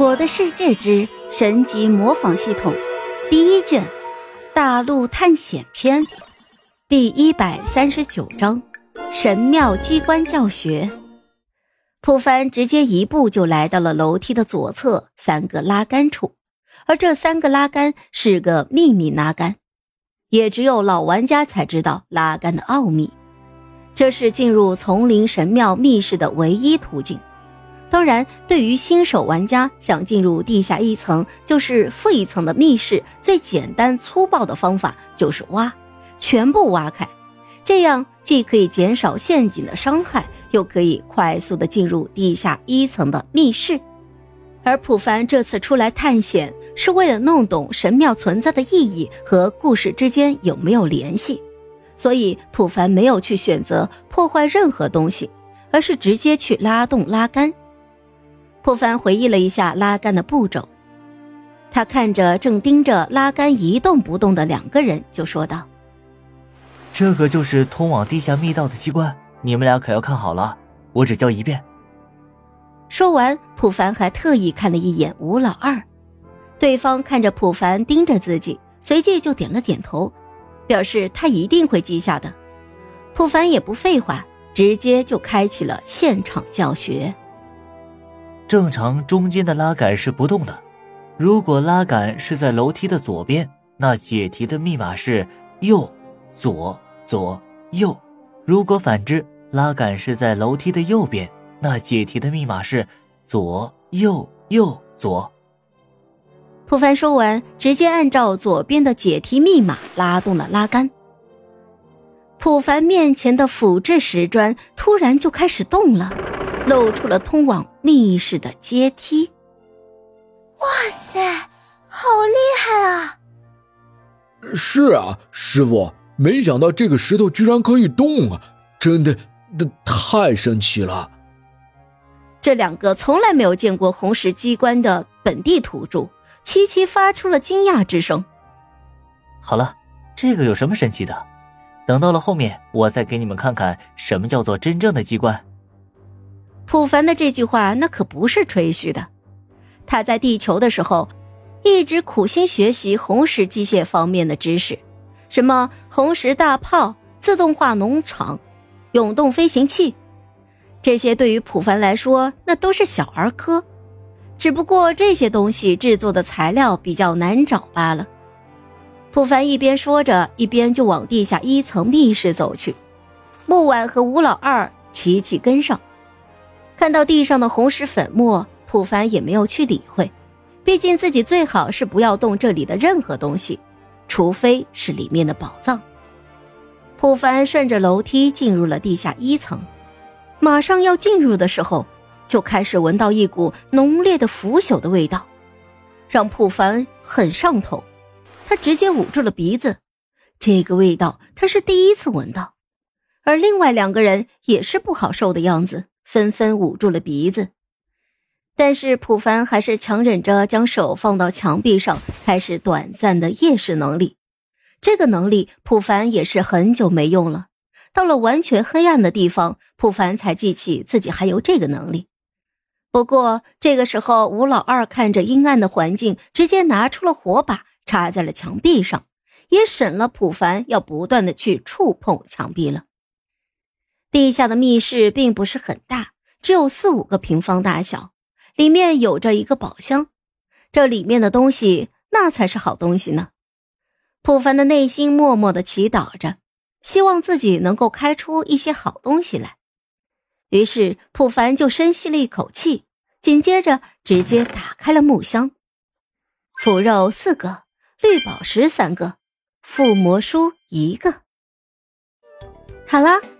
我的世界之神级模仿系统第一卷大陆探险篇第一百三十九章神庙机关教学。普凡直接一步就来到了楼梯的左侧三个拉杆处，而这三个拉杆是个秘密拉杆，也只有老玩家才知道拉杆的奥秘。这是进入丛林神庙密室的唯一途径。当然，对于新手玩家想进入地下一层就是负一层的密室，最简单粗暴的方法就是挖，全部挖开，这样既可以减少陷阱的伤害，又可以快速的进入地下一层的密室。而普凡这次出来探险，是为了弄懂神庙存在的意义和故事之间有没有联系，所以普凡没有去选择破坏任何东西，而是直接去拉动拉杆。普凡回忆了一下拉杆的步骤，他看着正盯着拉杆一动不动的两个人，就说道：“这个就是通往地下密道的机关，你们俩可要看好了，我只教一遍。”说完，普凡还特意看了一眼吴老二，对方看着普凡盯着自己，随即就点了点头，表示他一定会记下的。普凡也不废话，直接就开启了现场教学。正常中间的拉杆是不动的，如果拉杆是在楼梯的左边，那解题的密码是右左左右；如果反之，拉杆是在楼梯的右边，那解题的密码是左右右左。普凡说完，直接按照左边的解题密码拉动了拉杆。普凡面前的腐质石砖突然就开始动了。露出了通往密室的阶梯。哇塞，好厉害啊！是啊，师傅，没想到这个石头居然可以动啊！真的，太神奇了。这两个从来没有见过红石机关的本地土著齐齐发出了惊讶之声。好了，这个有什么神奇的？等到了后面，我再给你们看看什么叫做真正的机关。普凡的这句话那可不是吹嘘的，他在地球的时候，一直苦心学习红石机械方面的知识，什么红石大炮、自动化农场、永动飞行器，这些对于普凡来说那都是小儿科，只不过这些东西制作的材料比较难找罢了。普凡一边说着，一边就往地下一层密室走去，木婉和吴老二齐齐跟上。看到地上的红石粉末，普凡也没有去理会，毕竟自己最好是不要动这里的任何东西，除非是里面的宝藏。普凡顺着楼梯进入了地下一层，马上要进入的时候，就开始闻到一股浓烈的腐朽的味道，让普凡很上头，他直接捂住了鼻子，这个味道他是第一次闻到，而另外两个人也是不好受的样子。纷纷捂住了鼻子，但是普凡还是强忍着将手放到墙壁上，开始短暂的夜视能力。这个能力，普凡也是很久没用了。到了完全黑暗的地方，普凡才记起自己还有这个能力。不过这个时候，吴老二看着阴暗的环境，直接拿出了火把插在了墙壁上，也省了普凡要不断的去触碰墙壁了。地下的密室并不是很大，只有四五个平方大小，里面有着一个宝箱，这里面的东西那才是好东西呢。普凡的内心默默的祈祷着，希望自己能够开出一些好东西来。于是普凡就深吸了一口气，紧接着直接打开了木箱，腐肉四个，绿宝石三个，附魔书一个。好了。